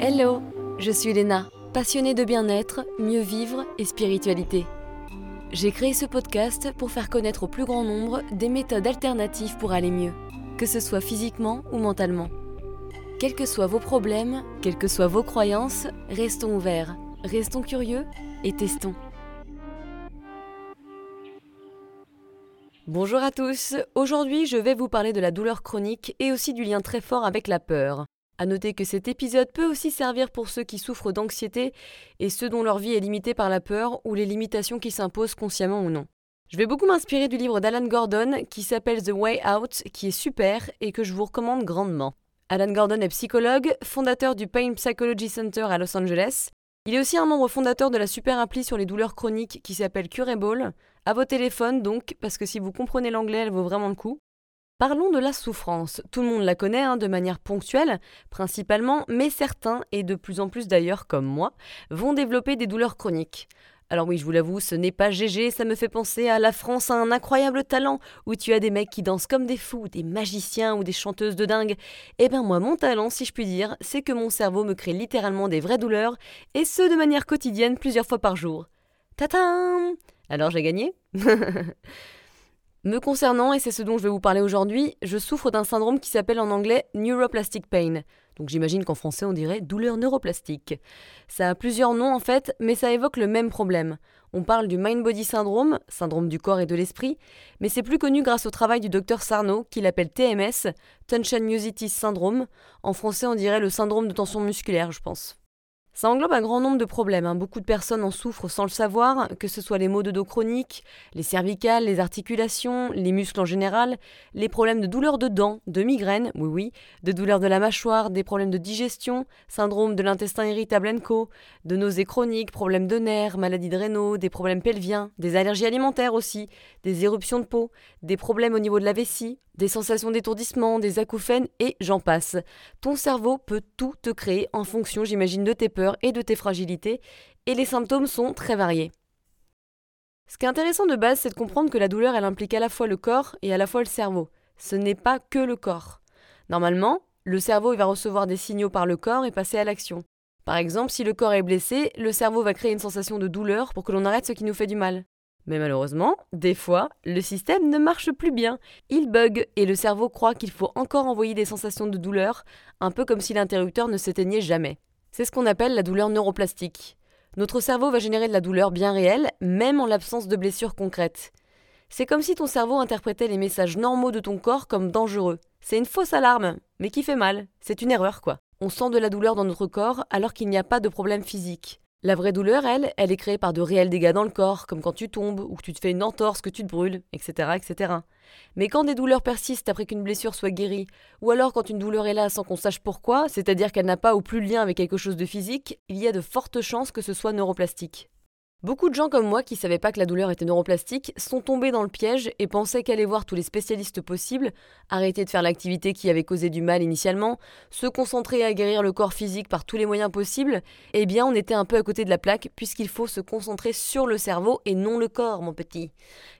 Hello, je suis Léna, passionnée de bien-être, mieux vivre et spiritualité. J'ai créé ce podcast pour faire connaître au plus grand nombre des méthodes alternatives pour aller mieux, que ce soit physiquement ou mentalement. Quels que soient vos problèmes, quelles que soient vos croyances, restons ouverts, restons curieux et testons. Bonjour à tous, aujourd'hui je vais vous parler de la douleur chronique et aussi du lien très fort avec la peur. À noter que cet épisode peut aussi servir pour ceux qui souffrent d'anxiété et ceux dont leur vie est limitée par la peur ou les limitations qui s'imposent consciemment ou non. Je vais beaucoup m'inspirer du livre d'Alan Gordon qui s'appelle The Way Out, qui est super et que je vous recommande grandement. Alan Gordon est psychologue, fondateur du Pain Psychology Center à Los Angeles. Il est aussi un membre fondateur de la super appli sur les douleurs chroniques qui s'appelle Curable. À vos téléphones donc, parce que si vous comprenez l'anglais, elle vaut vraiment le coup. Parlons de la souffrance. Tout le monde la connaît hein, de manière ponctuelle, principalement, mais certains, et de plus en plus d'ailleurs comme moi, vont développer des douleurs chroniques. Alors oui, je vous l'avoue, ce n'est pas GG, ça me fait penser à la France a un incroyable talent, où tu as des mecs qui dansent comme des fous, des magiciens ou des chanteuses de dingue. Eh ben moi, mon talent, si je puis dire, c'est que mon cerveau me crée littéralement des vraies douleurs, et ce de manière quotidienne plusieurs fois par jour. Tatin Alors j'ai gagné? Me concernant, et c'est ce dont je vais vous parler aujourd'hui, je souffre d'un syndrome qui s'appelle en anglais neuroplastic pain. Donc j'imagine qu'en français on dirait douleur neuroplastique. Ça a plusieurs noms en fait, mais ça évoque le même problème. On parle du mind body syndrome, syndrome du corps et de l'esprit, mais c'est plus connu grâce au travail du docteur Sarno qui l'appelle TMS, Tension Musitis Syndrome. En français on dirait le syndrome de tension musculaire, je pense. Ça englobe un grand nombre de problèmes. Hein. Beaucoup de personnes en souffrent sans le savoir, que ce soit les maux de dos chroniques, les cervicales, les articulations, les muscles en général, les problèmes de douleurs de dents, de migraines, oui oui, de douleurs de la mâchoire, des problèmes de digestion, syndrome de l'intestin irritable co, de nausées chroniques, problèmes de nerfs, maladies de rénaux, des problèmes pelviens, des allergies alimentaires aussi, des éruptions de peau, des problèmes au niveau de la vessie, des sensations d'étourdissement, des acouphènes et j'en passe. Ton cerveau peut tout te créer en fonction, j'imagine, de tes peurs et de tes fragilités, et les symptômes sont très variés. Ce qui est intéressant de base, c'est de comprendre que la douleur, elle implique à la fois le corps et à la fois le cerveau. Ce n'est pas que le corps. Normalement, le cerveau va recevoir des signaux par le corps et passer à l'action. Par exemple, si le corps est blessé, le cerveau va créer une sensation de douleur pour que l'on arrête ce qui nous fait du mal. Mais malheureusement, des fois, le système ne marche plus bien. Il bug et le cerveau croit qu'il faut encore envoyer des sensations de douleur, un peu comme si l'interrupteur ne s'éteignait jamais. C'est ce qu'on appelle la douleur neuroplastique. Notre cerveau va générer de la douleur bien réelle, même en l'absence de blessures concrètes. C'est comme si ton cerveau interprétait les messages normaux de ton corps comme dangereux. C'est une fausse alarme, mais qui fait mal. C'est une erreur, quoi. On sent de la douleur dans notre corps alors qu'il n'y a pas de problème physique. La vraie douleur, elle, elle est créée par de réels dégâts dans le corps, comme quand tu tombes, ou que tu te fais une entorse, que tu te brûles, etc., etc. Mais quand des douleurs persistent après qu'une blessure soit guérie, ou alors quand une douleur est là sans qu'on sache pourquoi, c'est-à-dire qu'elle n'a pas ou plus lien avec quelque chose de physique, il y a de fortes chances que ce soit neuroplastique. Beaucoup de gens comme moi qui savaient pas que la douleur était neuroplastique sont tombés dans le piège et pensaient qu'aller voir tous les spécialistes possibles, arrêter de faire l'activité qui avait causé du mal initialement, se concentrer à guérir le corps physique par tous les moyens possibles, eh bien on était un peu à côté de la plaque puisqu'il faut se concentrer sur le cerveau et non le corps, mon petit.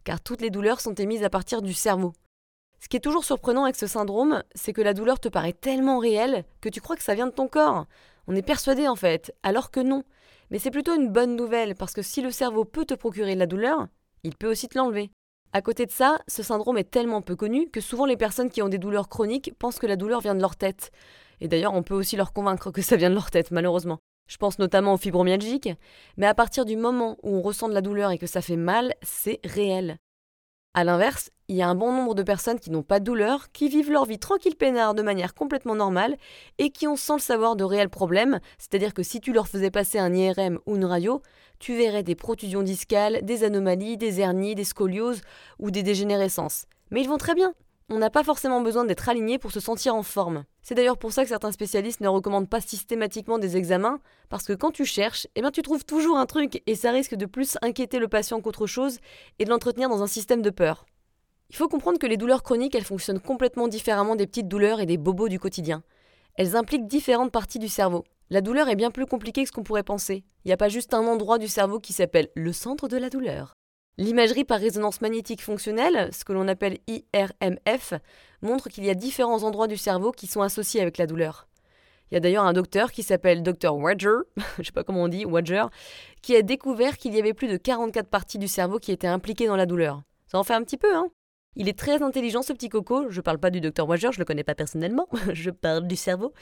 Car toutes les douleurs sont émises à partir du cerveau. Ce qui est toujours surprenant avec ce syndrome, c'est que la douleur te paraît tellement réelle que tu crois que ça vient de ton corps. On est persuadé en fait, alors que non. Mais c'est plutôt une bonne nouvelle parce que si le cerveau peut te procurer de la douleur, il peut aussi te l'enlever. À côté de ça, ce syndrome est tellement peu connu que souvent les personnes qui ont des douleurs chroniques pensent que la douleur vient de leur tête. Et d'ailleurs, on peut aussi leur convaincre que ça vient de leur tête, malheureusement. Je pense notamment aux fibromyalgiques, mais à partir du moment où on ressent de la douleur et que ça fait mal, c'est réel. A l'inverse, il y a un bon nombre de personnes qui n'ont pas de douleur, qui vivent leur vie tranquille peinard de manière complètement normale et qui ont sans le savoir de réels problèmes, c'est-à-dire que si tu leur faisais passer un IRM ou une radio, tu verrais des protusions discales, des anomalies, des hernies, des scolioses ou des dégénérescences. Mais ils vont très bien, on n'a pas forcément besoin d'être aligné pour se sentir en forme. C'est d'ailleurs pour ça que certains spécialistes ne recommandent pas systématiquement des examens, parce que quand tu cherches, eh bien tu trouves toujours un truc et ça risque de plus inquiéter le patient qu'autre chose et de l'entretenir dans un système de peur. Il faut comprendre que les douleurs chroniques, elles fonctionnent complètement différemment des petites douleurs et des bobos du quotidien. Elles impliquent différentes parties du cerveau. La douleur est bien plus compliquée que ce qu'on pourrait penser. Il n'y a pas juste un endroit du cerveau qui s'appelle le centre de la douleur. L'imagerie par résonance magnétique fonctionnelle, ce que l'on appelle IRMF, montre qu'il y a différents endroits du cerveau qui sont associés avec la douleur. Il y a d'ailleurs un docteur qui s'appelle Dr Wadger, je sais pas comment on dit, Wadger, qui a découvert qu'il y avait plus de 44 parties du cerveau qui étaient impliquées dans la douleur. Ça en fait un petit peu, hein Il est très intelligent ce petit coco, je parle pas du Dr Wadger, je le connais pas personnellement, je parle du cerveau.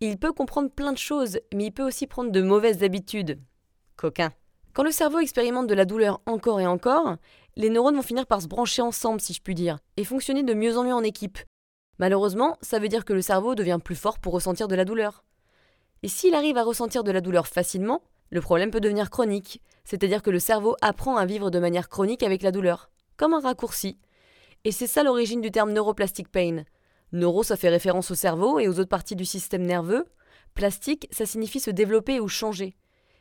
Il peut comprendre plein de choses, mais il peut aussi prendre de mauvaises habitudes. Coquin. Quand le cerveau expérimente de la douleur encore et encore, les neurones vont finir par se brancher ensemble, si je puis dire, et fonctionner de mieux en mieux en équipe. Malheureusement, ça veut dire que le cerveau devient plus fort pour ressentir de la douleur. Et s'il arrive à ressentir de la douleur facilement, le problème peut devenir chronique, c'est-à-dire que le cerveau apprend à vivre de manière chronique avec la douleur, comme un raccourci. Et c'est ça l'origine du terme neuroplastic pain. Neuro, ça fait référence au cerveau et aux autres parties du système nerveux. Plastique, ça signifie se développer ou changer.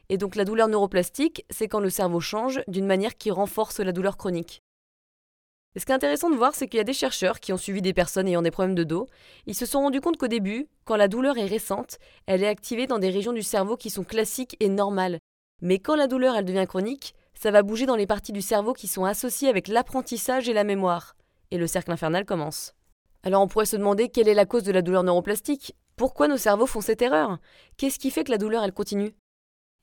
Et donc la douleur neuroplastique, c'est quand le cerveau change d'une manière qui renforce la douleur chronique. Et ce qui est intéressant de voir, c'est qu'il y a des chercheurs qui ont suivi des personnes ayant des problèmes de dos. Ils se sont rendus compte qu'au début, quand la douleur est récente, elle est activée dans des régions du cerveau qui sont classiques et normales. Mais quand la douleur elle devient chronique, ça va bouger dans les parties du cerveau qui sont associées avec l'apprentissage et la mémoire. Et le cercle infernal commence. Alors on pourrait se demander quelle est la cause de la douleur neuroplastique? Pourquoi nos cerveaux font cette erreur? Qu'est-ce qui fait que la douleur elle continue?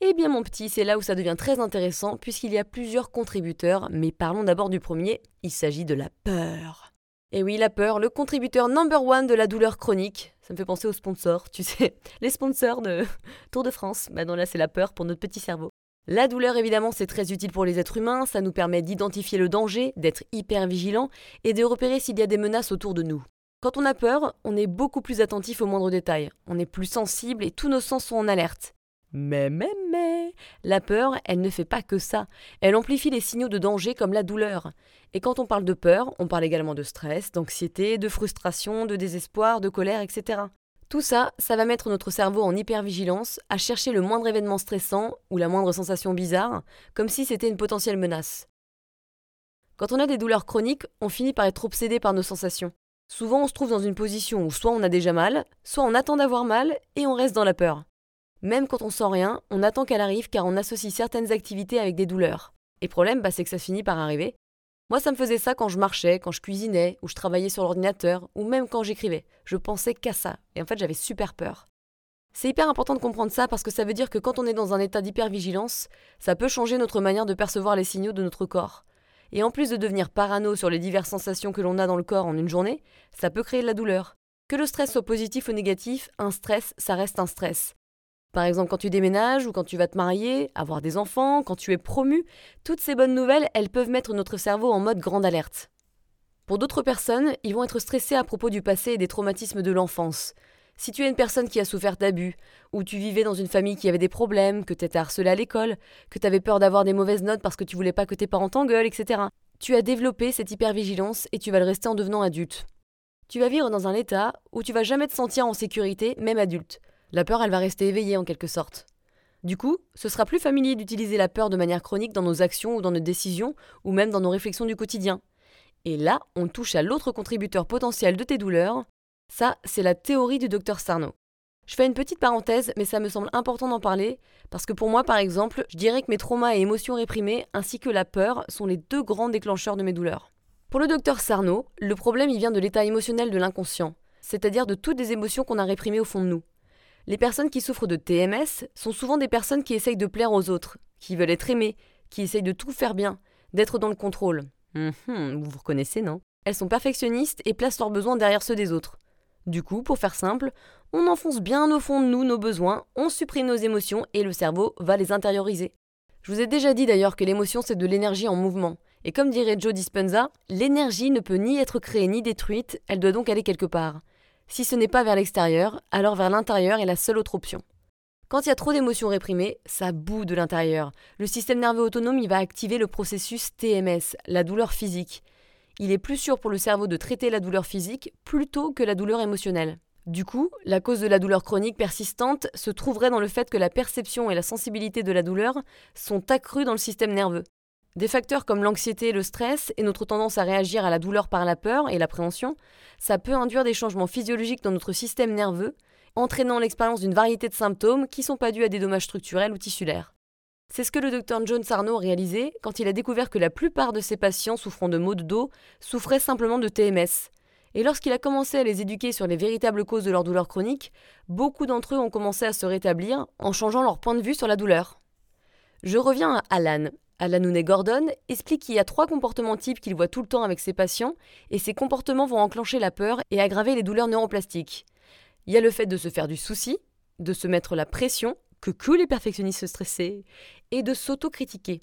Eh bien mon petit, c'est là où ça devient très intéressant puisqu'il y a plusieurs contributeurs, mais parlons d'abord du premier, il s'agit de la peur. Et oui, la peur, le contributeur number one de la douleur chronique. Ça me fait penser aux sponsors, tu sais, les sponsors de Tour de France. Bah non, là c'est la peur pour notre petit cerveau. La douleur, évidemment, c'est très utile pour les êtres humains, ça nous permet d'identifier le danger, d'être hyper vigilant et de repérer s'il y a des menaces autour de nous. Quand on a peur, on est beaucoup plus attentif aux moindres détails, on est plus sensible et tous nos sens sont en alerte. Mais, mais, mais, la peur, elle ne fait pas que ça. Elle amplifie les signaux de danger comme la douleur. Et quand on parle de peur, on parle également de stress, d'anxiété, de frustration, de désespoir, de colère, etc. Tout ça, ça va mettre notre cerveau en hypervigilance, à chercher le moindre événement stressant ou la moindre sensation bizarre, comme si c'était une potentielle menace. Quand on a des douleurs chroniques, on finit par être obsédé par nos sensations. Souvent, on se trouve dans une position où soit on a déjà mal, soit on attend d'avoir mal et on reste dans la peur. Même quand on sent rien, on attend qu'elle arrive car on associe certaines activités avec des douleurs. Et problème, bah, c'est que ça finit par arriver. Moi, ça me faisait ça quand je marchais, quand je cuisinais, ou je travaillais sur l'ordinateur, ou même quand j'écrivais. Je pensais qu'à ça. Et en fait, j'avais super peur. C'est hyper important de comprendre ça parce que ça veut dire que quand on est dans un état d'hypervigilance, ça peut changer notre manière de percevoir les signaux de notre corps. Et en plus de devenir parano sur les diverses sensations que l'on a dans le corps en une journée, ça peut créer de la douleur. Que le stress soit positif ou négatif, un stress, ça reste un stress. Par exemple, quand tu déménages ou quand tu vas te marier, avoir des enfants, quand tu es promu, toutes ces bonnes nouvelles, elles peuvent mettre notre cerveau en mode grande alerte. Pour d'autres personnes, ils vont être stressés à propos du passé et des traumatismes de l'enfance. Si tu es une personne qui a souffert d'abus, ou tu vivais dans une famille qui avait des problèmes, que tu étais harcelé à l'école, que tu avais peur d'avoir des mauvaises notes parce que tu voulais pas que tes parents t'engueulent, etc., tu as développé cette hypervigilance et tu vas le rester en devenant adulte. Tu vas vivre dans un état où tu vas jamais te sentir en sécurité, même adulte. La peur, elle va rester éveillée en quelque sorte. Du coup, ce sera plus familier d'utiliser la peur de manière chronique dans nos actions ou dans nos décisions, ou même dans nos réflexions du quotidien. Et là, on touche à l'autre contributeur potentiel de tes douleurs. Ça, c'est la théorie du docteur Sarno. Je fais une petite parenthèse, mais ça me semble important d'en parler, parce que pour moi, par exemple, je dirais que mes traumas et émotions réprimées, ainsi que la peur, sont les deux grands déclencheurs de mes douleurs. Pour le docteur Sarno, le problème il vient de l'état émotionnel de l'inconscient, c'est-à-dire de toutes les émotions qu'on a réprimées au fond de nous. Les personnes qui souffrent de TMS sont souvent des personnes qui essayent de plaire aux autres, qui veulent être aimées, qui essayent de tout faire bien, d'être dans le contrôle. Hum, hum, vous vous reconnaissez, non? Elles sont perfectionnistes et placent leurs besoins derrière ceux des autres. Du coup, pour faire simple, on enfonce bien au fond de nous nos besoins, on supprime nos émotions et le cerveau va les intérioriser. Je vous ai déjà dit d'ailleurs que l'émotion c'est de l'énergie en mouvement. Et comme dirait Joe Dispenza, l'énergie ne peut ni être créée ni détruite, elle doit donc aller quelque part. Si ce n'est pas vers l'extérieur, alors vers l'intérieur est la seule autre option. Quand il y a trop d'émotions réprimées, ça boue de l'intérieur. Le système nerveux autonome il va activer le processus TMS, la douleur physique. Il est plus sûr pour le cerveau de traiter la douleur physique plutôt que la douleur émotionnelle. Du coup, la cause de la douleur chronique persistante se trouverait dans le fait que la perception et la sensibilité de la douleur sont accrues dans le système nerveux. Des facteurs comme l'anxiété le stress et notre tendance à réagir à la douleur par la peur et l'appréhension, ça peut induire des changements physiologiques dans notre système nerveux, entraînant l'expérience d'une variété de symptômes qui ne sont pas dus à des dommages structurels ou tissulaires. C'est ce que le docteur John Sarno a réalisé quand il a découvert que la plupart de ses patients souffrant de maux de dos souffraient simplement de TMS. Et lorsqu'il a commencé à les éduquer sur les véritables causes de leur douleur chronique, beaucoup d'entre eux ont commencé à se rétablir en changeant leur point de vue sur la douleur. Je reviens à Alan. Alan Nounet Gordon explique qu'il y a trois comportements types qu'il voit tout le temps avec ses patients, et ces comportements vont enclencher la peur et aggraver les douleurs neuroplastiques. Il y a le fait de se faire du souci, de se mettre la pression, que que les perfectionnistes stressés, et de s'auto-critiquer.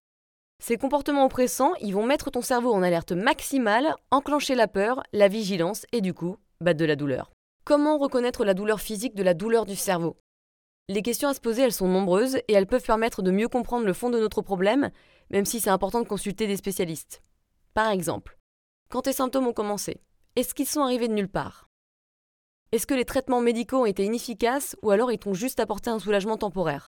Ces comportements oppressants, ils vont mettre ton cerveau en alerte maximale, enclencher la peur, la vigilance et du coup, battre de la douleur. Comment reconnaître la douleur physique de la douleur du cerveau? Les questions à se poser, elles sont nombreuses et elles peuvent permettre de mieux comprendre le fond de notre problème, même si c'est important de consulter des spécialistes. Par exemple, quand tes symptômes ont commencé, est-ce qu'ils sont arrivés de nulle part? Est-ce que les traitements médicaux ont été inefficaces ou alors ils t'ont juste apporté un soulagement temporaire?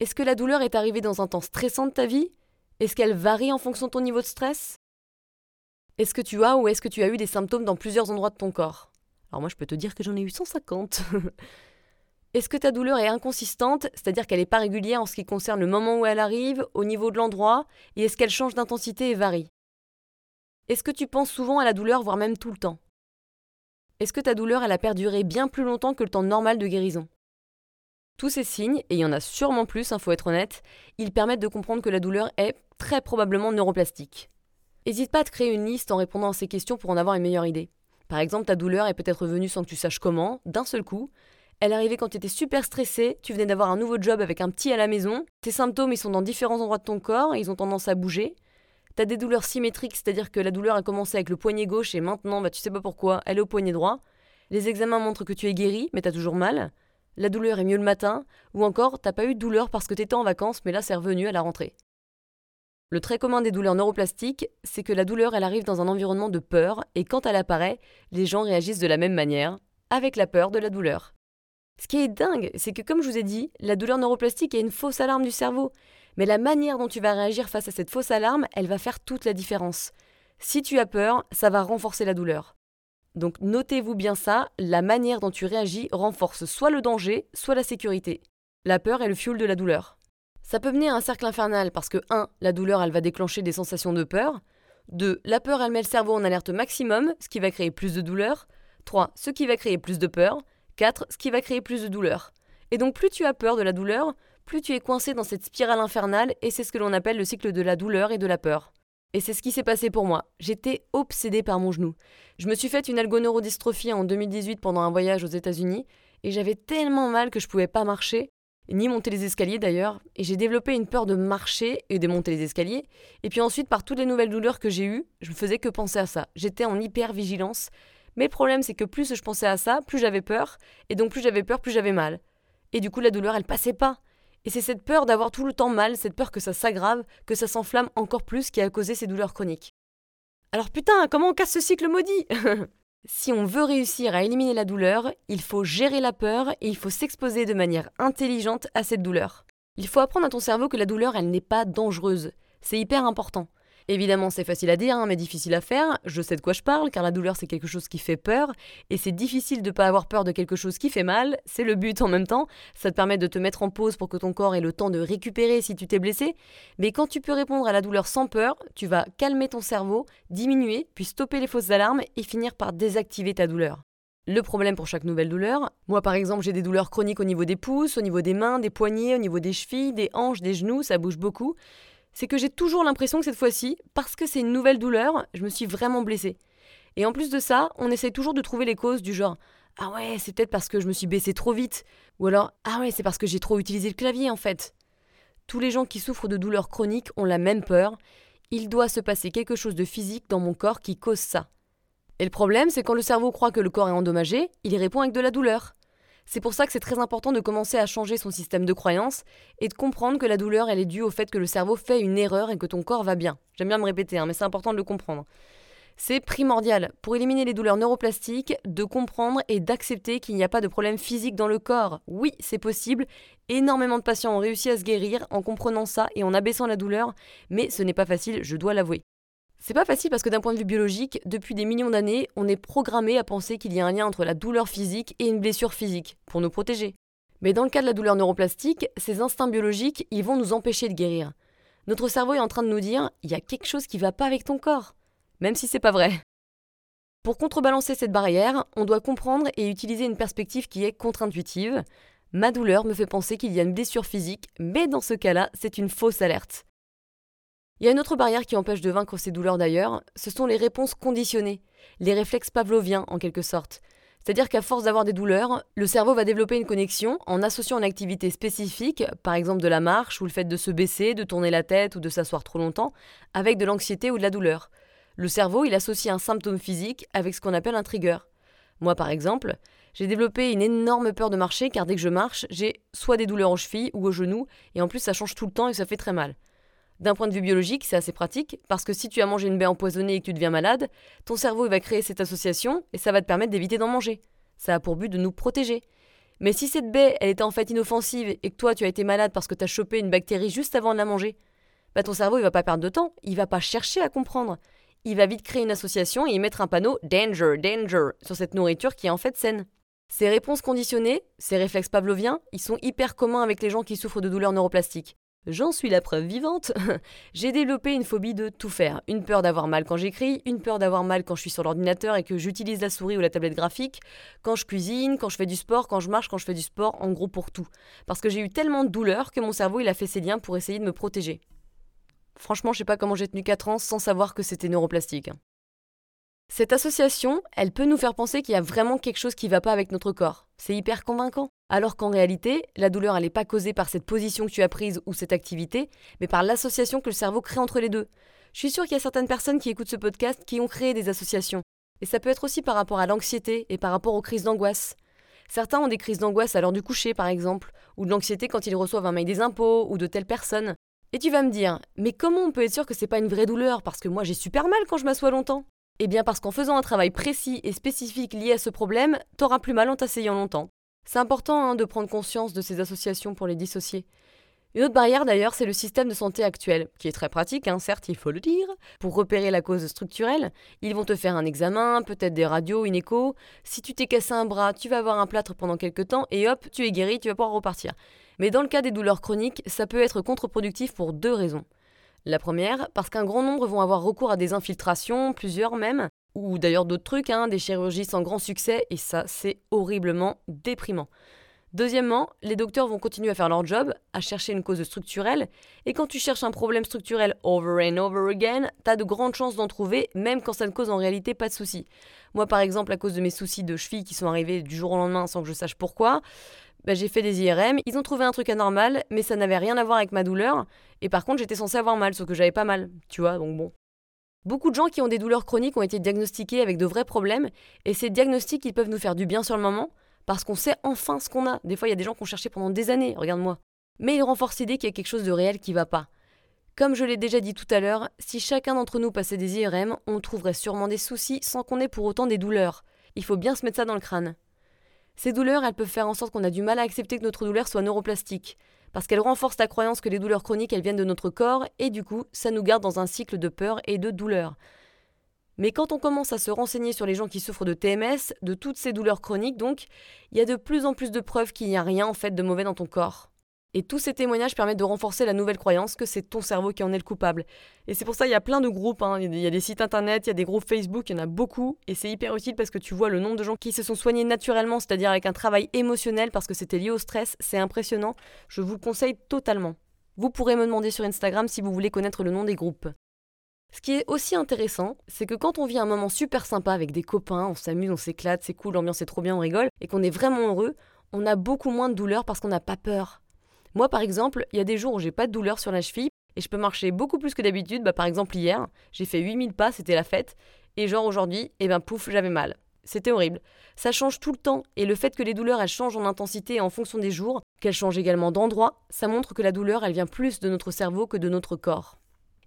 Est-ce que la douleur est arrivée dans un temps stressant de ta vie? Est-ce qu'elle varie en fonction de ton niveau de stress? Est-ce que tu as ou est-ce que tu as eu des symptômes dans plusieurs endroits de ton corps? Alors moi je peux te dire que j'en ai eu 150. est-ce que ta douleur est inconsistante, c'est-à-dire qu'elle n'est pas régulière en ce qui concerne le moment où elle arrive, au niveau de l'endroit, et est-ce qu'elle change d'intensité et varie? Est-ce que tu penses souvent à la douleur, voire même tout le temps? Est-ce que ta douleur elle a perduré bien plus longtemps que le temps normal de guérison? Tous ces signes, et il y en a sûrement plus, il hein, faut être honnête, ils permettent de comprendre que la douleur est très probablement neuroplastique. N'hésite pas à te créer une liste en répondant à ces questions pour en avoir une meilleure idée. Par exemple, ta douleur est peut-être venue sans que tu saches comment, d'un seul coup. Elle arrivée quand tu étais super stressé, tu venais d'avoir un nouveau job avec un petit à la maison, tes symptômes ils sont dans différents endroits de ton corps, ils ont tendance à bouger. Tu as des douleurs symétriques, c'est-à-dire que la douleur a commencé avec le poignet gauche et maintenant, bah, tu sais pas pourquoi, elle est au poignet droit. Les examens montrent que tu es guéri, mais tu as toujours mal la douleur est mieux le matin, ou encore t'as pas eu de douleur parce que t'étais en vacances, mais là c'est revenu à la rentrée. Le trait commun des douleurs neuroplastiques, c'est que la douleur elle arrive dans un environnement de peur, et quand elle apparaît, les gens réagissent de la même manière, avec la peur de la douleur. Ce qui est dingue, c'est que comme je vous ai dit, la douleur neuroplastique est une fausse alarme du cerveau, mais la manière dont tu vas réagir face à cette fausse alarme, elle va faire toute la différence. Si tu as peur, ça va renforcer la douleur. Donc notez-vous bien ça, la manière dont tu réagis renforce soit le danger, soit la sécurité. La peur est le fuel de la douleur. Ça peut mener à un cercle infernal parce que 1. La douleur, elle va déclencher des sensations de peur. 2. La peur, elle met le cerveau en alerte maximum, ce qui va créer plus de douleur. 3. Ce qui va créer plus de peur. 4. Ce qui va créer plus de douleur. Et donc plus tu as peur de la douleur, plus tu es coincé dans cette spirale infernale et c'est ce que l'on appelle le cycle de la douleur et de la peur. Et c'est ce qui s'est passé pour moi. J'étais obsédée par mon genou. Je me suis fait une algoneurodystrophie en 2018 pendant un voyage aux États-Unis et j'avais tellement mal que je pouvais pas marcher, ni monter les escaliers d'ailleurs, et j'ai développé une peur de marcher et de monter les escaliers. Et puis ensuite, par toutes les nouvelles douleurs que j'ai eues, je ne faisais que penser à ça. J'étais en hyper vigilance. Mais le problème, c'est que plus je pensais à ça, plus j'avais peur, et donc plus j'avais peur, plus j'avais mal. Et du coup, la douleur, elle passait pas. Et c'est cette peur d'avoir tout le temps mal, cette peur que ça s'aggrave, que ça s'enflamme encore plus qui a causé ces douleurs chroniques. Alors putain, comment on casse ce cycle maudit? Si on veut réussir à éliminer la douleur, il faut gérer la peur et il faut s'exposer de manière intelligente à cette douleur. Il faut apprendre à ton cerveau que la douleur, elle n'est pas dangereuse. C'est hyper important. Évidemment, c'est facile à dire, hein, mais difficile à faire. Je sais de quoi je parle, car la douleur, c'est quelque chose qui fait peur, et c'est difficile de ne pas avoir peur de quelque chose qui fait mal. C'est le but en même temps. Ça te permet de te mettre en pause pour que ton corps ait le temps de récupérer si tu t'es blessé. Mais quand tu peux répondre à la douleur sans peur, tu vas calmer ton cerveau, diminuer, puis stopper les fausses alarmes et finir par désactiver ta douleur le problème pour chaque nouvelle douleur. Moi, par exemple, j'ai des douleurs chroniques au niveau des pouces, au niveau des mains, des poignets, au niveau des chevilles, des hanches, des genoux, ça bouge beaucoup c'est que j'ai toujours l'impression que cette fois-ci, parce que c'est une nouvelle douleur, je me suis vraiment blessée. Et en plus de ça, on essaye toujours de trouver les causes du genre Ah ouais, c'est peut-être parce que je me suis baissée trop vite. Ou alors Ah ouais, c'est parce que j'ai trop utilisé le clavier en fait. Tous les gens qui souffrent de douleurs chroniques ont la même peur. Il doit se passer quelque chose de physique dans mon corps qui cause ça. Et le problème, c'est quand le cerveau croit que le corps est endommagé, il y répond avec de la douleur. C'est pour ça que c'est très important de commencer à changer son système de croyance et de comprendre que la douleur, elle est due au fait que le cerveau fait une erreur et que ton corps va bien. J'aime bien me répéter, hein, mais c'est important de le comprendre. C'est primordial pour éliminer les douleurs neuroplastiques de comprendre et d'accepter qu'il n'y a pas de problème physique dans le corps. Oui, c'est possible. Énormément de patients ont réussi à se guérir en comprenant ça et en abaissant la douleur, mais ce n'est pas facile, je dois l'avouer. C'est pas facile parce que d'un point de vue biologique, depuis des millions d'années, on est programmé à penser qu'il y a un lien entre la douleur physique et une blessure physique, pour nous protéger. Mais dans le cas de la douleur neuroplastique, ces instincts biologiques, ils vont nous empêcher de guérir. Notre cerveau est en train de nous dire il y a quelque chose qui va pas avec ton corps, même si c'est pas vrai. Pour contrebalancer cette barrière, on doit comprendre et utiliser une perspective qui est contre-intuitive. Ma douleur me fait penser qu'il y a une blessure physique, mais dans ce cas-là, c'est une fausse alerte. Il y a une autre barrière qui empêche de vaincre ces douleurs d'ailleurs, ce sont les réponses conditionnées, les réflexes pavloviens en quelque sorte. C'est-à-dire qu'à force d'avoir des douleurs, le cerveau va développer une connexion en associant une activité spécifique, par exemple de la marche ou le fait de se baisser, de tourner la tête ou de s'asseoir trop longtemps, avec de l'anxiété ou de la douleur. Le cerveau, il associe un symptôme physique avec ce qu'on appelle un trigger. Moi, par exemple, j'ai développé une énorme peur de marcher car dès que je marche, j'ai soit des douleurs aux chevilles ou aux genoux, et en plus ça change tout le temps et ça fait très mal. D'un point de vue biologique, c'est assez pratique, parce que si tu as mangé une baie empoisonnée et que tu deviens malade, ton cerveau va créer cette association et ça va te permettre d'éviter d'en manger. Ça a pour but de nous protéger. Mais si cette baie, elle était en fait inoffensive et que toi tu as été malade parce que tu as chopé une bactérie juste avant de la manger, bah ton cerveau il va pas perdre de temps, il va pas chercher à comprendre. Il va vite créer une association et y mettre un panneau Danger, Danger sur cette nourriture qui est en fait saine. Ces réponses conditionnées, ces réflexes pavloviens, ils sont hyper communs avec les gens qui souffrent de douleurs neuroplastiques. J'en suis la preuve vivante. j'ai développé une phobie de tout faire. Une peur d'avoir mal quand j'écris, une peur d'avoir mal quand je suis sur l'ordinateur et que j'utilise la souris ou la tablette graphique, quand je cuisine, quand je fais du sport, quand je marche, quand je fais du sport, en gros pour tout. Parce que j'ai eu tellement de douleurs que mon cerveau il a fait ses liens pour essayer de me protéger. Franchement, je sais pas comment j'ai tenu 4 ans sans savoir que c'était neuroplastique. Cette association, elle peut nous faire penser qu'il y a vraiment quelque chose qui ne va pas avec notre corps. C'est hyper convaincant. Alors qu'en réalité, la douleur, elle n'est pas causée par cette position que tu as prise ou cette activité, mais par l'association que le cerveau crée entre les deux. Je suis sûre qu'il y a certaines personnes qui écoutent ce podcast qui ont créé des associations. Et ça peut être aussi par rapport à l'anxiété et par rapport aux crises d'angoisse. Certains ont des crises d'angoisse à l'heure du coucher, par exemple, ou de l'anxiété quand ils reçoivent un mail des impôts ou de telle personne. Et tu vas me dire, mais comment on peut être sûr que c'est pas une vraie douleur? Parce que moi j'ai super mal quand je m'assois longtemps. Eh bien parce qu'en faisant un travail précis et spécifique lié à ce problème, t'auras plus mal en t'asseyant longtemps. C'est important hein, de prendre conscience de ces associations pour les dissocier. Une autre barrière d'ailleurs, c'est le système de santé actuel, qui est très pratique, hein, certes, il faut le dire. Pour repérer la cause structurelle, ils vont te faire un examen, peut-être des radios, une écho. Si tu t'es cassé un bras, tu vas avoir un plâtre pendant quelques temps et hop, tu es guéri, tu vas pouvoir repartir. Mais dans le cas des douleurs chroniques, ça peut être contre-productif pour deux raisons. La première, parce qu'un grand nombre vont avoir recours à des infiltrations, plusieurs même, ou d'ailleurs d'autres trucs, hein, des chirurgies sans grand succès, et ça, c'est horriblement déprimant. Deuxièmement, les docteurs vont continuer à faire leur job, à chercher une cause structurelle, et quand tu cherches un problème structurel over and over again, t'as de grandes chances d'en trouver, même quand ça ne cause en réalité pas de soucis. Moi, par exemple, à cause de mes soucis de cheville qui sont arrivés du jour au lendemain sans que je sache pourquoi, bah, j'ai fait des IRM, ils ont trouvé un truc anormal, mais ça n'avait rien à voir avec ma douleur, et par contre j'étais censée avoir mal, sauf que j'avais pas mal, tu vois, donc bon. Beaucoup de gens qui ont des douleurs chroniques ont été diagnostiqués avec de vrais problèmes, et ces diagnostics ils peuvent nous faire du bien sur le moment, parce qu'on sait enfin ce qu'on a. Des fois il y a des gens qui ont cherché pendant des années, regarde-moi. Mais ils renforcent l'idée qu'il y a quelque chose de réel qui va pas. Comme je l'ai déjà dit tout à l'heure, si chacun d'entre nous passait des IRM, on trouverait sûrement des soucis sans qu'on ait pour autant des douleurs. Il faut bien se mettre ça dans le crâne. Ces douleurs, elles peuvent faire en sorte qu'on a du mal à accepter que notre douleur soit neuroplastique, parce qu'elles renforcent la croyance que les douleurs chroniques, elles viennent de notre corps, et du coup, ça nous garde dans un cycle de peur et de douleur. Mais quand on commence à se renseigner sur les gens qui souffrent de TMS, de toutes ces douleurs chroniques donc, il y a de plus en plus de preuves qu'il n'y a rien en fait de mauvais dans ton corps. Et tous ces témoignages permettent de renforcer la nouvelle croyance que c'est ton cerveau qui en est le coupable. Et c'est pour ça qu'il y a plein de groupes, hein. il y a des sites internet, il y a des groupes Facebook, il y en a beaucoup. Et c'est hyper utile parce que tu vois le nombre de gens qui se sont soignés naturellement, c'est-à-dire avec un travail émotionnel parce que c'était lié au stress, c'est impressionnant. Je vous le conseille totalement. Vous pourrez me demander sur Instagram si vous voulez connaître le nom des groupes. Ce qui est aussi intéressant, c'est que quand on vit un moment super sympa avec des copains, on s'amuse, on s'éclate, c'est cool, l'ambiance est trop bien, on rigole, et qu'on est vraiment heureux, on a beaucoup moins de douleur parce qu'on n'a pas peur. Moi, par exemple, il y a des jours où j'ai pas de douleur sur la cheville et je peux marcher beaucoup plus que d'habitude. Bah, par exemple, hier, j'ai fait 8000 pas, c'était la fête. Et genre aujourd'hui, eh ben pouf, j'avais mal. C'était horrible. Ça change tout le temps, et le fait que les douleurs elles changent en intensité en fonction des jours, qu'elles changent également d'endroit, ça montre que la douleur elle vient plus de notre cerveau que de notre corps.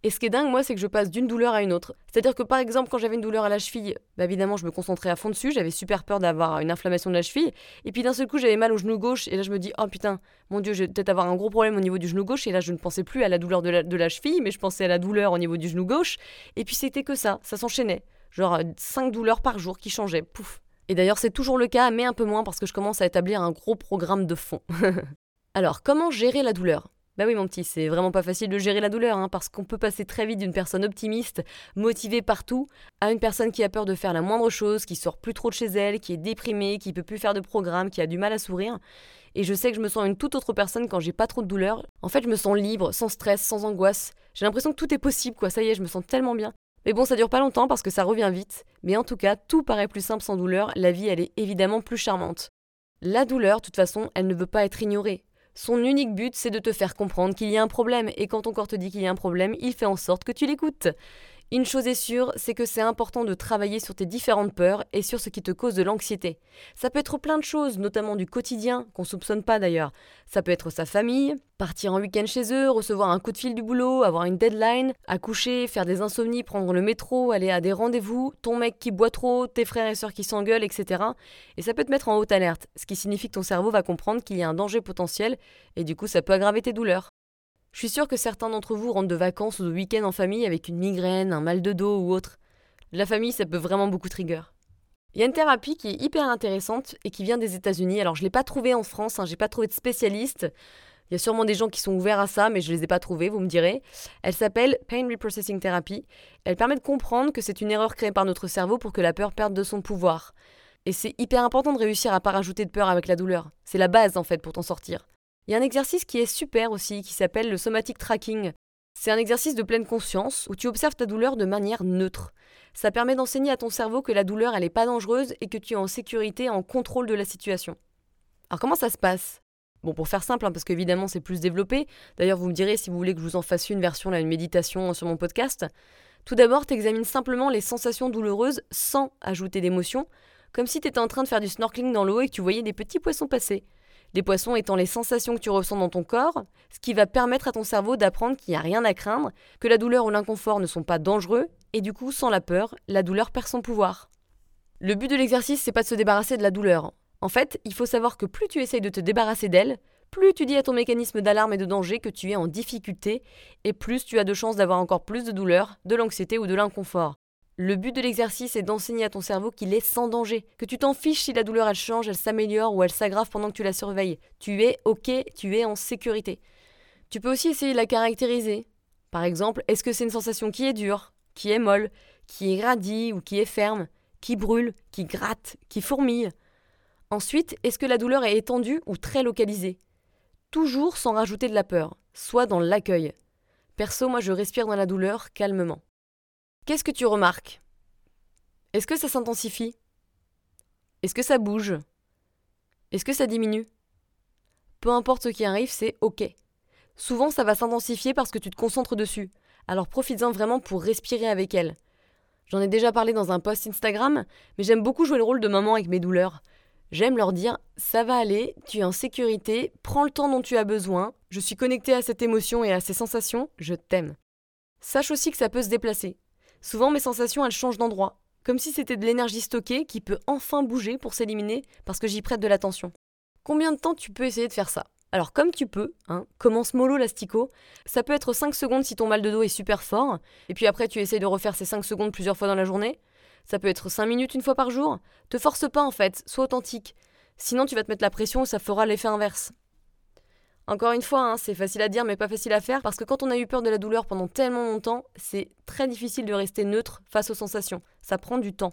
Et ce qui est dingue, moi, c'est que je passe d'une douleur à une autre. C'est-à-dire que par exemple, quand j'avais une douleur à la cheville, bah évidemment, je me concentrais à fond dessus, j'avais super peur d'avoir une inflammation de la cheville. Et puis d'un seul coup, j'avais mal au genou gauche, et là, je me dis, oh putain, mon dieu, je vais peut-être avoir un gros problème au niveau du genou gauche. Et là, je ne pensais plus à la douleur de la, cheville, mais je pensais à la douleur au niveau du genou gauche. Et puis c'était que ça, ça s'enchaînait. Genre 5 douleurs par jour qui changeaient, pouf. Et d'ailleurs, c'est toujours le cas, mais un peu moins parce que je commence à établir un gros programme de fond. Alors, comment gérer la douleur? Bah oui mon petit, c'est vraiment pas facile de gérer la douleur, hein, parce qu'on peut passer très vite d'une personne optimiste, motivée partout, à une personne qui a peur de faire la moindre chose, qui sort plus trop de chez elle, qui est déprimée, qui peut plus faire de programme, qui a du mal à sourire. Et je sais que je me sens une toute autre personne quand j'ai pas trop de douleur. En fait, je me sens libre, sans stress, sans angoisse. J'ai l'impression que tout est possible, quoi. Ça y est, je me sens tellement bien. Mais bon, ça dure pas longtemps parce que ça revient vite. Mais en tout cas, tout paraît plus simple sans douleur. La vie, elle est évidemment plus charmante. La douleur, de toute façon, elle ne veut pas être ignorée. Son unique but, c'est de te faire comprendre qu'il y a un problème, et quand ton corps te dit qu'il y a un problème, il fait en sorte que tu l'écoutes. Une chose est sûre, c'est que c'est important de travailler sur tes différentes peurs et sur ce qui te cause de l'anxiété. Ça peut être plein de choses, notamment du quotidien, qu'on soupçonne pas d'ailleurs. Ça peut être sa famille, partir en week-end chez eux, recevoir un coup de fil du boulot, avoir une deadline, accoucher, faire des insomnies, prendre le métro, aller à des rendez-vous, ton mec qui boit trop, tes frères et sœurs qui s'engueulent, etc. Et ça peut te mettre en haute alerte, ce qui signifie que ton cerveau va comprendre qu'il y a un danger potentiel et du coup ça peut aggraver tes douleurs. Je suis sûre que certains d'entre vous rentrent de vacances ou de week-end en famille avec une migraine, un mal de dos ou autre. La famille, ça peut vraiment beaucoup trigger. Il y a une thérapie qui est hyper intéressante et qui vient des États-Unis. Alors, je ne l'ai pas trouvée en France, hein, j'ai pas trouvé de spécialiste. Il y a sûrement des gens qui sont ouverts à ça, mais je ne les ai pas trouvés, vous me direz. Elle s'appelle Pain Reprocessing Therapy. Elle permet de comprendre que c'est une erreur créée par notre cerveau pour que la peur perde de son pouvoir. Et c'est hyper important de réussir à pas rajouter de peur avec la douleur. C'est la base en fait pour t'en sortir. Il y a un exercice qui est super aussi, qui s'appelle le somatic tracking. C'est un exercice de pleine conscience où tu observes ta douleur de manière neutre. Ça permet d'enseigner à ton cerveau que la douleur, elle n'est pas dangereuse et que tu es en sécurité, en contrôle de la situation. Alors comment ça se passe? Bon, pour faire simple, hein, parce qu'évidemment c'est plus développé. D'ailleurs, vous me direz si vous voulez que je vous en fasse une version, là, une méditation sur mon podcast. Tout d'abord, tu examines simplement les sensations douloureuses sans ajouter d'émotion, comme si tu étais en train de faire du snorkeling dans l'eau et que tu voyais des petits poissons passer. Des poissons étant les sensations que tu ressens dans ton corps, ce qui va permettre à ton cerveau d'apprendre qu'il n'y a rien à craindre, que la douleur ou l'inconfort ne sont pas dangereux, et du coup, sans la peur, la douleur perd son pouvoir. Le but de l'exercice, c'est pas de se débarrasser de la douleur. En fait, il faut savoir que plus tu essayes de te débarrasser d'elle, plus tu dis à ton mécanisme d'alarme et de danger que tu es en difficulté, et plus tu as de chances d'avoir encore plus de douleur, de l'anxiété ou de l'inconfort. Le but de l'exercice est d'enseigner à ton cerveau qu'il est sans danger, que tu t'en fiches si la douleur elle change, elle s'améliore ou elle s'aggrave pendant que tu la surveilles. Tu es OK, tu es en sécurité. Tu peux aussi essayer de la caractériser. Par exemple, est-ce que c'est une sensation qui est dure, qui est molle, qui est radie ou qui est ferme, qui brûle, qui gratte, qui fourmille? Ensuite, est-ce que la douleur est étendue ou très localisée? Toujours sans rajouter de la peur, soit dans l'accueil. Perso, moi je respire dans la douleur calmement. Qu'est-ce que tu remarques? Est-ce que ça s'intensifie? Est-ce que ça bouge? Est-ce que ça diminue? Peu importe ce qui arrive, c'est OK. Souvent, ça va s'intensifier parce que tu te concentres dessus. Alors profites-en vraiment pour respirer avec elle. J'en ai déjà parlé dans un post Instagram, mais j'aime beaucoup jouer le rôle de maman avec mes douleurs. J'aime leur dire ça va aller, tu es en sécurité, prends le temps dont tu as besoin, je suis connectée à cette émotion et à ces sensations, je t'aime. Sache aussi que ça peut se déplacer. Souvent, mes sensations, elles changent d'endroit, comme si c'était de l'énergie stockée qui peut enfin bouger pour s'éliminer parce que j'y prête de l'attention. Combien de temps tu peux essayer de faire ça? Alors comme tu peux, hein, commence mollo l'astico, ça peut être 5 secondes si ton mal de dos est super fort, et puis après tu essayes de refaire ces 5 secondes plusieurs fois dans la journée, ça peut être 5 minutes une fois par jour, te force pas en fait, sois authentique, sinon tu vas te mettre la pression et ça fera l'effet inverse. Encore une fois, hein, c'est facile à dire mais pas facile à faire parce que quand on a eu peur de la douleur pendant tellement longtemps, c'est très difficile de rester neutre face aux sensations. Ça prend du temps.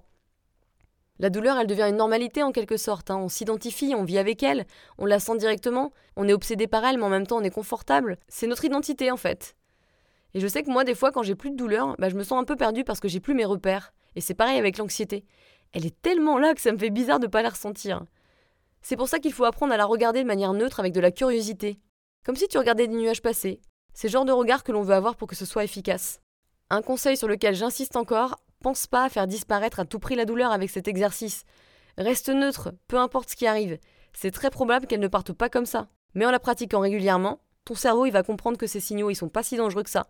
La douleur, elle devient une normalité en quelque sorte. Hein. On s'identifie, on vit avec elle, on la sent directement, on est obsédé par elle, mais en même temps on est confortable. C'est notre identité en fait. Et je sais que moi, des fois, quand j'ai plus de douleur, bah, je me sens un peu perdue parce que j'ai plus mes repères. Et c'est pareil avec l'anxiété. Elle est tellement là que ça me fait bizarre de ne pas la ressentir. C'est pour ça qu'il faut apprendre à la regarder de manière neutre avec de la curiosité. Comme si tu regardais des nuages passer. C'est le genre de regard que l'on veut avoir pour que ce soit efficace. Un conseil sur lequel j'insiste encore, pense pas à faire disparaître à tout prix la douleur avec cet exercice. Reste neutre, peu importe ce qui arrive. C'est très probable qu'elle ne parte pas comme ça. Mais en la pratiquant régulièrement, ton cerveau il va comprendre que ces signaux ils sont pas si dangereux que ça.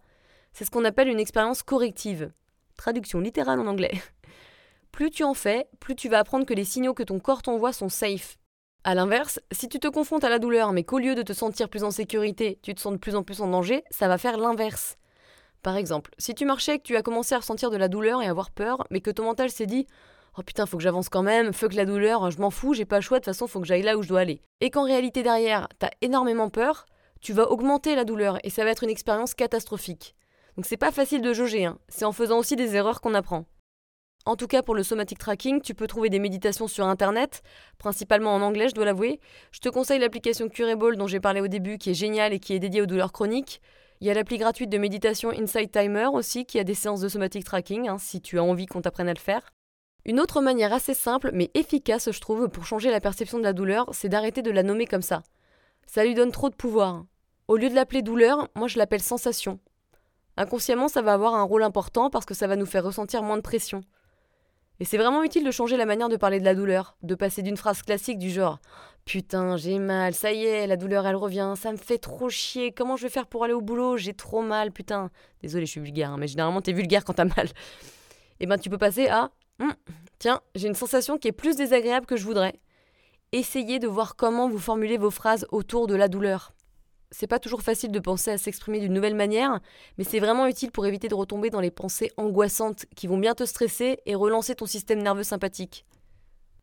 C'est ce qu'on appelle une expérience corrective. Traduction littérale en anglais. Plus tu en fais, plus tu vas apprendre que les signaux que ton corps t'envoie sont safe. A l'inverse, si tu te confrontes à la douleur mais qu'au lieu de te sentir plus en sécurité, tu te sens de plus en plus en danger, ça va faire l'inverse. Par exemple, si tu marchais et que tu as commencé à ressentir de la douleur et avoir peur, mais que ton mental s'est dit Oh putain, faut que j'avance quand même, fuck la douleur, je m'en fous, j'ai pas le choix, de toute façon, faut que j'aille là où je dois aller. Et qu'en réalité derrière, t'as énormément peur, tu vas augmenter la douleur et ça va être une expérience catastrophique. Donc c'est pas facile de jauger, hein. c'est en faisant aussi des erreurs qu'on apprend. En tout cas, pour le somatic tracking, tu peux trouver des méditations sur internet, principalement en anglais, je dois l'avouer. Je te conseille l'application Curable dont j'ai parlé au début, qui est géniale et qui est dédiée aux douleurs chroniques. Il y a l'appli gratuite de méditation Inside Timer aussi, qui a des séances de somatic tracking, hein, si tu as envie qu'on t'apprenne à le faire. Une autre manière assez simple mais efficace, je trouve, pour changer la perception de la douleur, c'est d'arrêter de la nommer comme ça. Ça lui donne trop de pouvoir. Au lieu de l'appeler douleur, moi je l'appelle sensation. Inconsciemment, ça va avoir un rôle important parce que ça va nous faire ressentir moins de pression. Et c'est vraiment utile de changer la manière de parler de la douleur, de passer d'une phrase classique du genre Putain, j'ai mal, ça y est, la douleur elle revient, ça me fait trop chier, comment je vais faire pour aller au boulot, j'ai trop mal, putain. Désolé, je suis vulgaire, hein, mais généralement t'es vulgaire quand t'as mal. Et eh ben tu peux passer à hum, Tiens, j'ai une sensation qui est plus désagréable que je voudrais. Essayez de voir comment vous formulez vos phrases autour de la douleur c'est pas toujours facile de penser à s'exprimer d'une nouvelle manière, mais c'est vraiment utile pour éviter de retomber dans les pensées angoissantes qui vont bien te stresser et relancer ton système nerveux sympathique.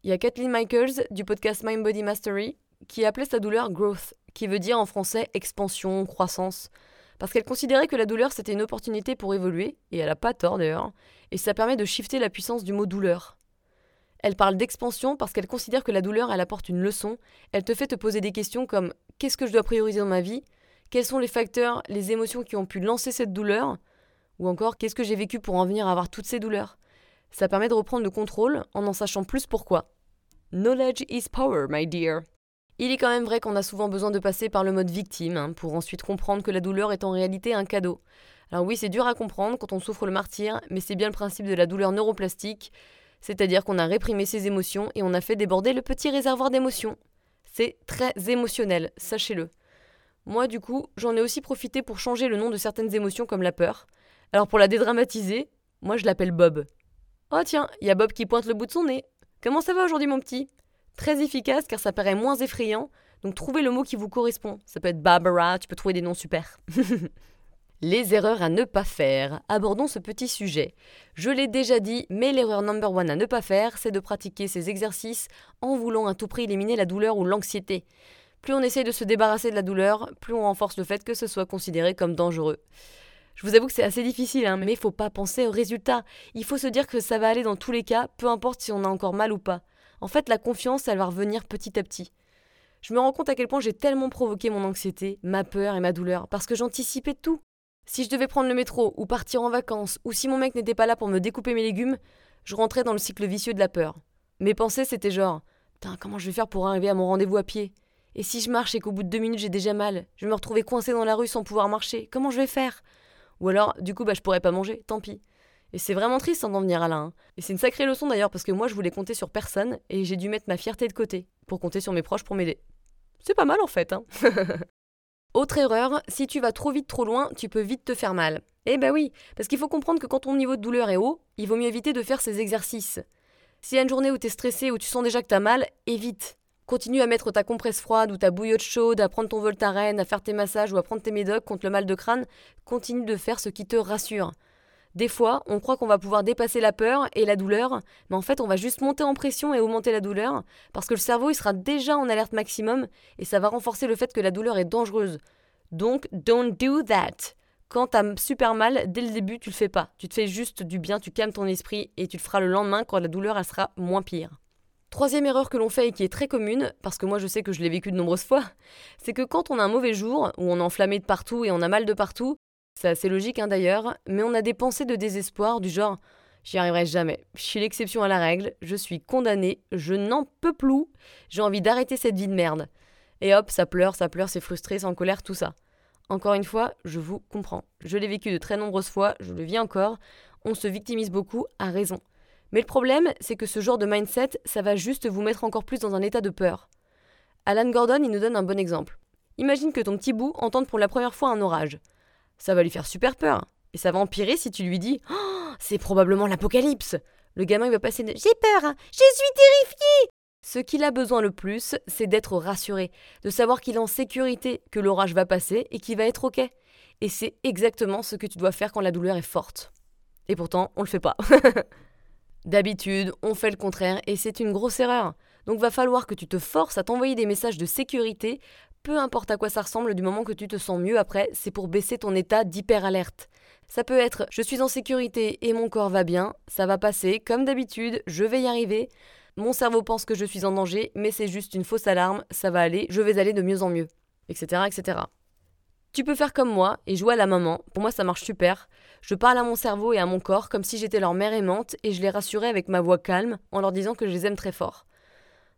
Il y a Kathleen Michaels du podcast Mind Body Mastery qui appelait sa douleur growth, qui veut dire en français expansion, croissance, parce qu'elle considérait que la douleur c'était une opportunité pour évoluer, et elle a pas tort d'ailleurs, et ça permet de shifter la puissance du mot douleur. Elle parle d'expansion parce qu'elle considère que la douleur, elle apporte une leçon. Elle te fait te poser des questions comme qu'est-ce que je dois prioriser dans ma vie Quels sont les facteurs, les émotions qui ont pu lancer cette douleur Ou encore qu'est-ce que j'ai vécu pour en venir à avoir toutes ces douleurs Ça permet de reprendre le contrôle en en sachant plus pourquoi. Knowledge is power, my dear. Il est quand même vrai qu'on a souvent besoin de passer par le mode victime hein, pour ensuite comprendre que la douleur est en réalité un cadeau. Alors oui, c'est dur à comprendre quand on souffre le martyr, mais c'est bien le principe de la douleur neuroplastique c'est-à-dire qu'on a réprimé ses émotions et on a fait déborder le petit réservoir d'émotions. C'est très émotionnel, sachez-le. Moi, du coup, j'en ai aussi profité pour changer le nom de certaines émotions comme la peur. Alors pour la dédramatiser, moi je l'appelle Bob. Oh tiens, il y a Bob qui pointe le bout de son nez. Comment ça va aujourd'hui mon petit? Très efficace car ça paraît moins effrayant, donc trouvez le mot qui vous correspond. Ça peut être Barbara, tu peux trouver des noms super. Les erreurs à ne pas faire. Abordons ce petit sujet. Je l'ai déjà dit, mais l'erreur number one à ne pas faire, c'est de pratiquer ces exercices en voulant à tout prix éliminer la douleur ou l'anxiété. Plus on essaie de se débarrasser de la douleur, plus on renforce le fait que ce soit considéré comme dangereux. Je vous avoue que c'est assez difficile, hein, mais il faut pas penser au résultat. Il faut se dire que ça va aller dans tous les cas, peu importe si on a encore mal ou pas. En fait, la confiance, elle va revenir petit à petit. Je me rends compte à quel point j'ai tellement provoqué mon anxiété, ma peur et ma douleur, parce que j'anticipais tout. Si je devais prendre le métro ou partir en vacances, ou si mon mec n'était pas là pour me découper mes légumes, je rentrais dans le cycle vicieux de la peur. Mes pensées, c'était genre Putain, comment je vais faire pour arriver à mon rendez-vous à pied? Et si je marche et qu'au bout de deux minutes j'ai déjà mal Je me retrouver coincé dans la rue sans pouvoir marcher, comment je vais faire? Ou alors, du coup, bah, je pourrais pas manger, tant pis. Et c'est vraiment triste d'en venir à là. Hein. Et c'est une sacrée leçon d'ailleurs, parce que moi je voulais compter sur personne et j'ai dû mettre ma fierté de côté pour compter sur mes proches pour m'aider. C'est pas mal en fait, hein Autre erreur, si tu vas trop vite trop loin, tu peux vite te faire mal. Eh ben oui, parce qu'il faut comprendre que quand ton niveau de douleur est haut, il vaut mieux éviter de faire ces exercices. S'il y a une journée où tu es stressé, où tu sens déjà que tu as mal, évite. Continue à mettre ta compresse froide ou ta bouillotte chaude, à prendre ton Voltaren, à faire tes massages ou à prendre tes médocs contre le mal de crâne. Continue de faire ce qui te rassure. Des fois, on croit qu'on va pouvoir dépasser la peur et la douleur, mais en fait, on va juste monter en pression et augmenter la douleur, parce que le cerveau, il sera déjà en alerte maximum, et ça va renforcer le fait que la douleur est dangereuse. Donc, don't do that. Quand t'as super mal, dès le début, tu le fais pas. Tu te fais juste du bien, tu calmes ton esprit, et tu le feras le lendemain quand la douleur, sera moins pire. Troisième erreur que l'on fait et qui est très commune, parce que moi je sais que je l'ai vécu de nombreuses fois, c'est que quand on a un mauvais jour, où on est enflammé de partout et on a mal de partout, c'est assez logique hein, d'ailleurs, mais on a des pensées de désespoir du genre J'y arriverai jamais, je suis l'exception à la règle, je suis condamné, je n'en peux plus, j'ai envie d'arrêter cette vie de merde. Et hop, ça pleure, ça pleure, c'est frustré, c'est en colère, tout ça. Encore une fois, je vous comprends. Je l'ai vécu de très nombreuses fois, je le vis encore. On se victimise beaucoup, à raison. Mais le problème, c'est que ce genre de mindset, ça va juste vous mettre encore plus dans un état de peur. Alan Gordon, il nous donne un bon exemple. Imagine que ton petit bout entende pour la première fois un orage ça va lui faire super peur. Et ça va empirer si tu lui dis oh, C'est probablement l'apocalypse. Le gamin il va passer de J'ai peur, hein, je suis terrifié Ce qu'il a besoin le plus, c'est d'être rassuré, de savoir qu'il est en sécurité, que l'orage va passer et qu'il va être OK. Et c'est exactement ce que tu dois faire quand la douleur est forte. Et pourtant, on le fait pas. D'habitude, on fait le contraire et c'est une grosse erreur. Donc va falloir que tu te forces à t'envoyer des messages de sécurité peu importe à quoi ça ressemble du moment que tu te sens mieux après, c'est pour baisser ton état d'hyper-alerte. Ça peut être je suis en sécurité et mon corps va bien, ça va passer, comme d'habitude, je vais y arriver. Mon cerveau pense que je suis en danger, mais c'est juste une fausse alarme, ça va aller, je vais aller de mieux en mieux, etc. etc. Tu peux faire comme moi et jouer à la maman, pour moi ça marche super. Je parle à mon cerveau et à mon corps comme si j'étais leur mère aimante et je les rassurais avec ma voix calme en leur disant que je les aime très fort.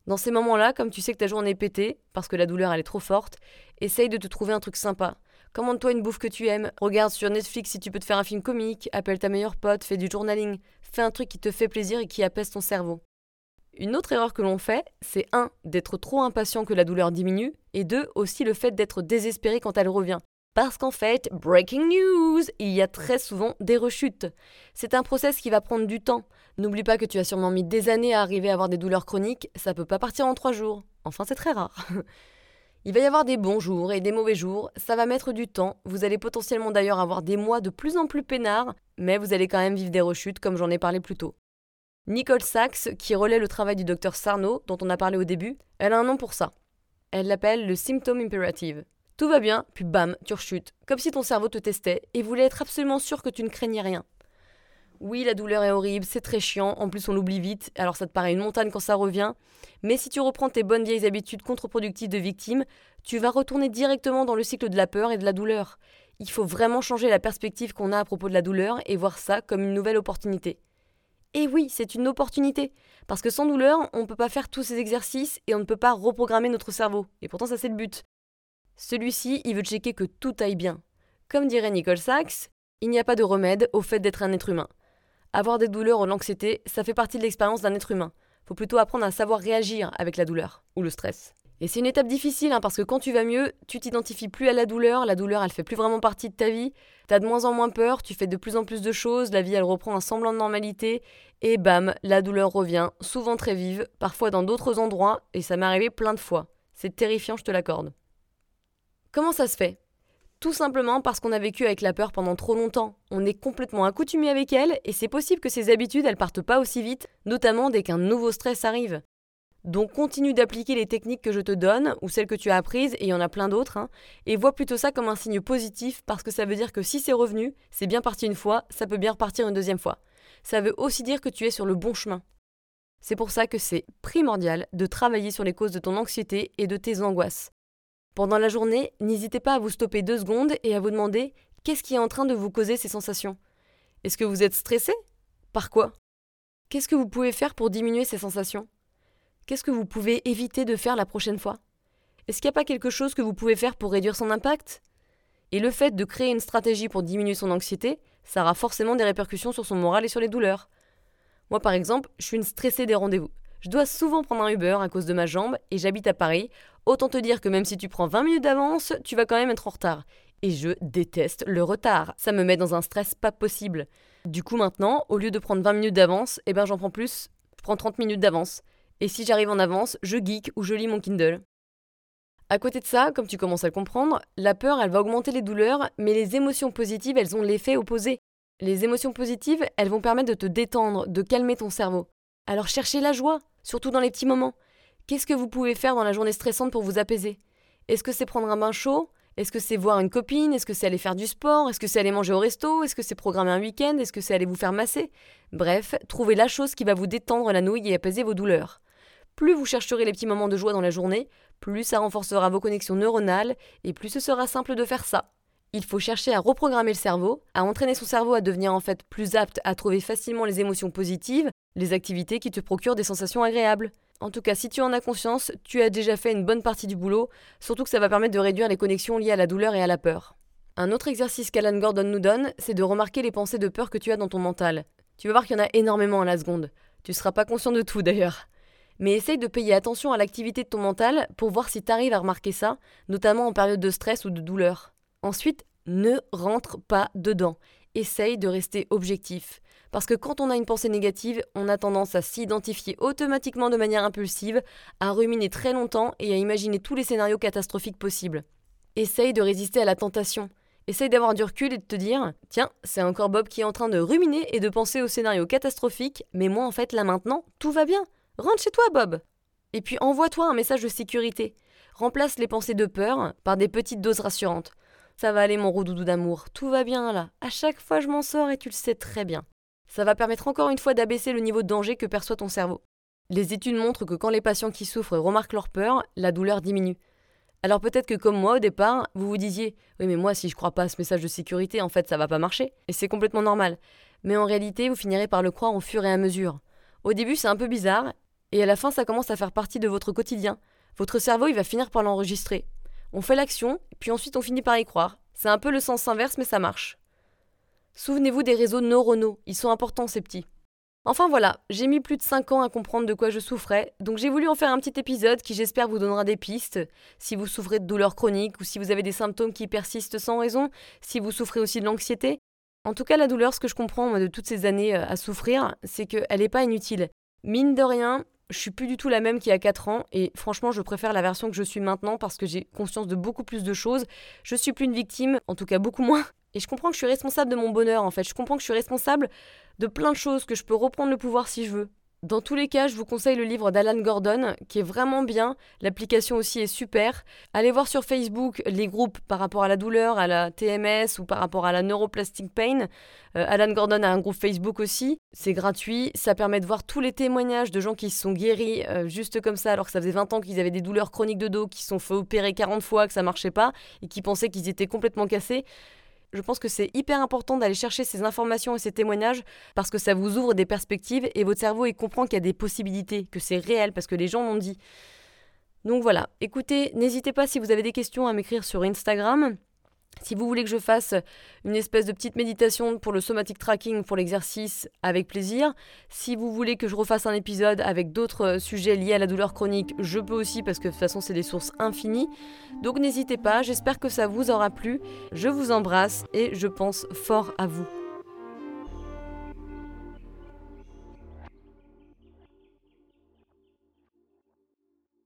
Dans ces moments-là, comme tu sais que ta journée est pétée, parce que la douleur elle est trop forte, essaye de te trouver un truc sympa. Commande-toi une bouffe que tu aimes, regarde sur Netflix si tu peux te faire un film comique, appelle ta meilleure pote, fais du journaling, fais un truc qui te fait plaisir et qui apaise ton cerveau. Une autre erreur que l'on fait, c'est 1. d'être trop impatient que la douleur diminue, et 2. aussi le fait d'être désespéré quand elle revient. Parce qu'en fait, breaking news, il y a très souvent des rechutes. C'est un process qui va prendre du temps. N'oublie pas que tu as sûrement mis des années à arriver à avoir des douleurs chroniques, ça peut pas partir en 3 jours. Enfin, c'est très rare. Il va y avoir des bons jours et des mauvais jours, ça va mettre du temps, vous allez potentiellement d'ailleurs avoir des mois de plus en plus peinards, mais vous allez quand même vivre des rechutes comme j'en ai parlé plus tôt. Nicole Sachs, qui relaie le travail du docteur Sarno, dont on a parlé au début, elle a un nom pour ça. Elle l'appelle le symptôme imperative. Tout va bien, puis bam, tu rechutes, comme si ton cerveau te testait et voulait être absolument sûr que tu ne craignais rien. Oui, la douleur est horrible, c'est très chiant, en plus on l'oublie vite, alors ça te paraît une montagne quand ça revient, mais si tu reprends tes bonnes vieilles habitudes contre-productives de victime, tu vas retourner directement dans le cycle de la peur et de la douleur. Il faut vraiment changer la perspective qu'on a à propos de la douleur et voir ça comme une nouvelle opportunité. Et oui, c'est une opportunité. Parce que sans douleur, on ne peut pas faire tous ces exercices et on ne peut pas reprogrammer notre cerveau. Et pourtant, ça c'est le but. Celui-ci, il veut checker que tout aille bien. Comme dirait Nicole Sachs, il n'y a pas de remède au fait d'être un être humain. Avoir des douleurs ou l'anxiété, ça fait partie de l'expérience d'un être humain. Faut plutôt apprendre à savoir réagir avec la douleur ou le stress. Et c'est une étape difficile hein, parce que quand tu vas mieux, tu t'identifies plus à la douleur, la douleur elle fait plus vraiment partie de ta vie, t'as de moins en moins peur, tu fais de plus en plus de choses, la vie elle reprend un semblant de normalité, et bam, la douleur revient, souvent très vive, parfois dans d'autres endroits, et ça m'est arrivé plein de fois. C'est terrifiant, je te l'accorde. Comment ça se fait? Tout simplement parce qu'on a vécu avec la peur pendant trop longtemps. On est complètement accoutumé avec elle, et c'est possible que ces habitudes elles partent pas aussi vite, notamment dès qu'un nouveau stress arrive. Donc continue d'appliquer les techniques que je te donne, ou celles que tu as apprises, et il y en a plein d'autres, hein, et vois plutôt ça comme un signe positif, parce que ça veut dire que si c'est revenu, c'est bien parti une fois, ça peut bien repartir une deuxième fois. Ça veut aussi dire que tu es sur le bon chemin. C'est pour ça que c'est primordial de travailler sur les causes de ton anxiété et de tes angoisses. Pendant la journée, n'hésitez pas à vous stopper deux secondes et à vous demander qu'est-ce qui est en train de vous causer ces sensations? Est-ce que vous êtes stressé? Par quoi? Qu'est-ce que vous pouvez faire pour diminuer ces sensations? Qu'est-ce que vous pouvez éviter de faire la prochaine fois? Est-ce qu'il n'y a pas quelque chose que vous pouvez faire pour réduire son impact? Et le fait de créer une stratégie pour diminuer son anxiété, ça aura forcément des répercussions sur son moral et sur les douleurs. Moi par exemple, je suis une stressée des rendez-vous. Je dois souvent prendre un Uber à cause de ma jambe et j'habite à Paris. Autant te dire que même si tu prends 20 minutes d'avance, tu vas quand même être en retard. Et je déteste le retard. Ça me met dans un stress pas possible. Du coup maintenant, au lieu de prendre 20 minutes d'avance, eh ben j'en prends plus. Je prends 30 minutes d'avance. Et si j'arrive en avance, je geek ou je lis mon Kindle. À côté de ça, comme tu commences à le comprendre, la peur, elle va augmenter les douleurs, mais les émotions positives, elles ont l'effet opposé. Les émotions positives, elles vont permettre de te détendre, de calmer ton cerveau. Alors cherchez la joie, surtout dans les petits moments. Qu'est-ce que vous pouvez faire dans la journée stressante pour vous apaiser? Est-ce que c'est prendre un bain chaud? Est-ce que c'est voir une copine? Est-ce que c'est aller faire du sport? Est-ce que c'est aller manger au resto? Est-ce que c'est programmer un week-end? Est-ce que c'est aller vous faire masser? Bref, trouvez la chose qui va vous détendre la nouille et apaiser vos douleurs. Plus vous chercherez les petits moments de joie dans la journée, plus ça renforcera vos connexions neuronales et plus ce sera simple de faire ça. Il faut chercher à reprogrammer le cerveau, à entraîner son cerveau à devenir en fait plus apte à trouver facilement les émotions positives, les activités qui te procurent des sensations agréables. En tout cas, si tu en as conscience, tu as déjà fait une bonne partie du boulot, surtout que ça va permettre de réduire les connexions liées à la douleur et à la peur. Un autre exercice qu'Alan Gordon nous donne, c'est de remarquer les pensées de peur que tu as dans ton mental. Tu vas voir qu'il y en a énormément à la seconde. Tu ne seras pas conscient de tout d'ailleurs. Mais essaye de payer attention à l'activité de ton mental pour voir si tu arrives à remarquer ça, notamment en période de stress ou de douleur. Ensuite, ne rentre pas dedans. Essaye de rester objectif. Parce que quand on a une pensée négative, on a tendance à s'identifier automatiquement de manière impulsive, à ruminer très longtemps et à imaginer tous les scénarios catastrophiques possibles. Essaye de résister à la tentation. Essaye d'avoir du recul et de te dire Tiens, c'est encore Bob qui est en train de ruminer et de penser aux scénarios catastrophiques, mais moi en fait là maintenant, tout va bien. Rentre chez toi, Bob. Et puis envoie-toi un message de sécurité. Remplace les pensées de peur par des petites doses rassurantes. Ça va aller mon doudou d'amour, tout va bien là. À chaque fois je m'en sors et tu le sais très bien. Ça va permettre encore une fois d'abaisser le niveau de danger que perçoit ton cerveau. Les études montrent que quand les patients qui souffrent remarquent leur peur, la douleur diminue. Alors peut-être que comme moi au départ, vous vous disiez Oui mais moi si je crois pas à ce message de sécurité, en fait ça va pas marcher. Et c'est complètement normal. Mais en réalité, vous finirez par le croire au fur et à mesure. Au début c'est un peu bizarre, et à la fin ça commence à faire partie de votre quotidien. Votre cerveau il va finir par l'enregistrer. On fait l'action, puis ensuite on finit par y croire. C'est un peu le sens inverse, mais ça marche. Souvenez-vous des réseaux neuronaux, ils sont importants ces petits. Enfin voilà, j'ai mis plus de 5 ans à comprendre de quoi je souffrais, donc j'ai voulu en faire un petit épisode qui j'espère vous donnera des pistes. Si vous souffrez de douleurs chroniques ou si vous avez des symptômes qui persistent sans raison, si vous souffrez aussi de l'anxiété. En tout cas, la douleur, ce que je comprends de toutes ces années euh, à souffrir, c'est qu'elle n'est pas inutile. Mine de rien, je suis plus du tout la même qu'il y a 4 ans et franchement je préfère la version que je suis maintenant parce que j'ai conscience de beaucoup plus de choses. Je suis plus une victime, en tout cas beaucoup moins. Et je comprends que je suis responsable de mon bonheur en fait. Je comprends que je suis responsable de plein de choses, que je peux reprendre le pouvoir si je veux. Dans tous les cas, je vous conseille le livre d'Alan Gordon, qui est vraiment bien. L'application aussi est super. Allez voir sur Facebook les groupes par rapport à la douleur, à la TMS ou par rapport à la neuroplastic pain. Euh, Alan Gordon a un groupe Facebook aussi. C'est gratuit. Ça permet de voir tous les témoignages de gens qui se sont guéris euh, juste comme ça, alors que ça faisait 20 ans qu'ils avaient des douleurs chroniques de dos, qui se sont fait opérer 40 fois, que ça marchait pas, et qui pensaient qu'ils étaient complètement cassés. Je pense que c'est hyper important d'aller chercher ces informations et ces témoignages parce que ça vous ouvre des perspectives et votre cerveau il comprend qu'il y a des possibilités, que c'est réel parce que les gens l'ont dit. Donc voilà, écoutez, n'hésitez pas si vous avez des questions à m'écrire sur Instagram. Si vous voulez que je fasse une espèce de petite méditation pour le somatic tracking, pour l'exercice, avec plaisir. Si vous voulez que je refasse un épisode avec d'autres euh, sujets liés à la douleur chronique, je peux aussi parce que de toute façon c'est des sources infinies. Donc n'hésitez pas, j'espère que ça vous aura plu. Je vous embrasse et je pense fort à vous.